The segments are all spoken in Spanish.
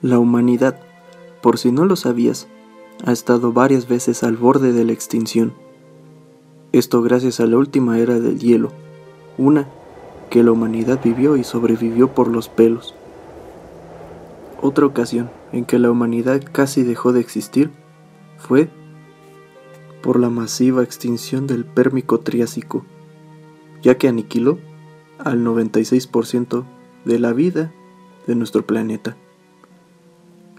La humanidad, por si no lo sabías, ha estado varias veces al borde de la extinción. Esto gracias a la última era del hielo, una que la humanidad vivió y sobrevivió por los pelos. Otra ocasión en que la humanidad casi dejó de existir fue por la masiva extinción del Pérmico Triásico, ya que aniquiló al 96% de la vida de nuestro planeta.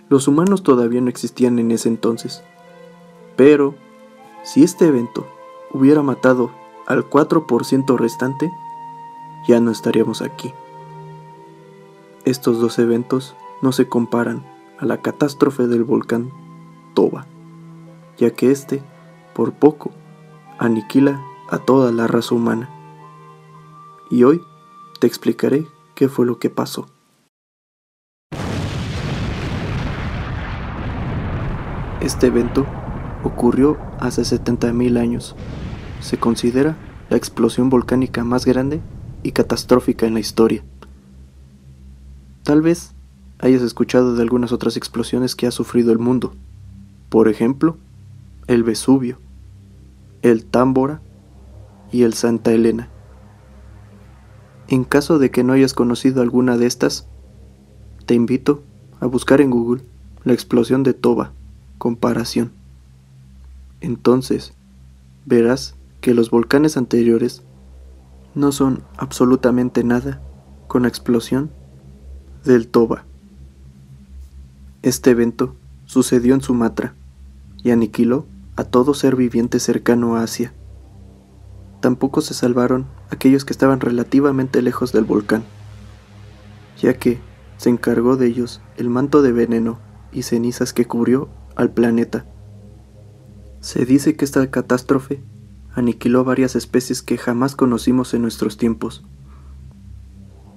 Los humanos todavía no existían en ese entonces. Pero, si este evento hubiera matado al 4% restante, ya no estaríamos aquí. Estos dos eventos no se comparan a la catástrofe del volcán Toba, ya que este, por poco, aniquila a toda la raza humana. Y hoy te explicaré qué fue lo que pasó. Este evento ocurrió hace 70.000 años. Se considera la explosión volcánica más grande y catastrófica en la historia. Tal vez hayas escuchado de algunas otras explosiones que ha sufrido el mundo. Por ejemplo, el Vesubio, el Támbora y el Santa Elena. En caso de que no hayas conocido alguna de estas, te invito a buscar en Google la explosión de Toba comparación. Entonces, verás que los volcanes anteriores no son absolutamente nada con la explosión del Toba. Este evento sucedió en Sumatra y aniquiló a todo ser viviente cercano a Asia. Tampoco se salvaron aquellos que estaban relativamente lejos del volcán, ya que se encargó de ellos el manto de veneno y cenizas que cubrió al planeta. Se dice que esta catástrofe aniquiló varias especies que jamás conocimos en nuestros tiempos.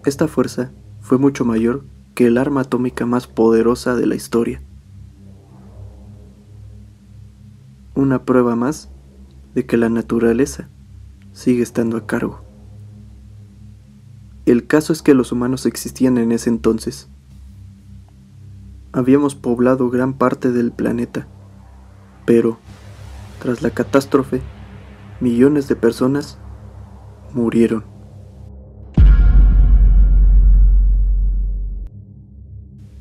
Esta fuerza fue mucho mayor que el arma atómica más poderosa de la historia. Una prueba más de que la naturaleza sigue estando a cargo. El caso es que los humanos existían en ese entonces habíamos poblado gran parte del planeta, pero tras la catástrofe, millones de personas murieron.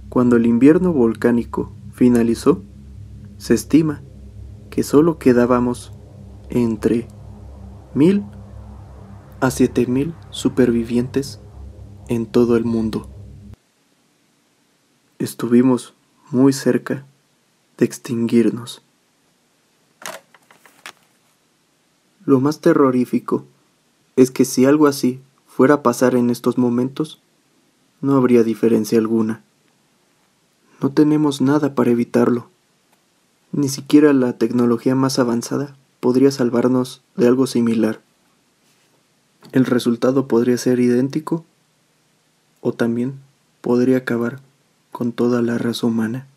Cuando el invierno volcánico finalizó, se estima que solo quedábamos entre mil a siete mil supervivientes en todo el mundo estuvimos muy cerca de extinguirnos. Lo más terrorífico es que si algo así fuera a pasar en estos momentos, no habría diferencia alguna. No tenemos nada para evitarlo. Ni siquiera la tecnología más avanzada podría salvarnos de algo similar. El resultado podría ser idéntico o también podría acabar con toda la raza humana.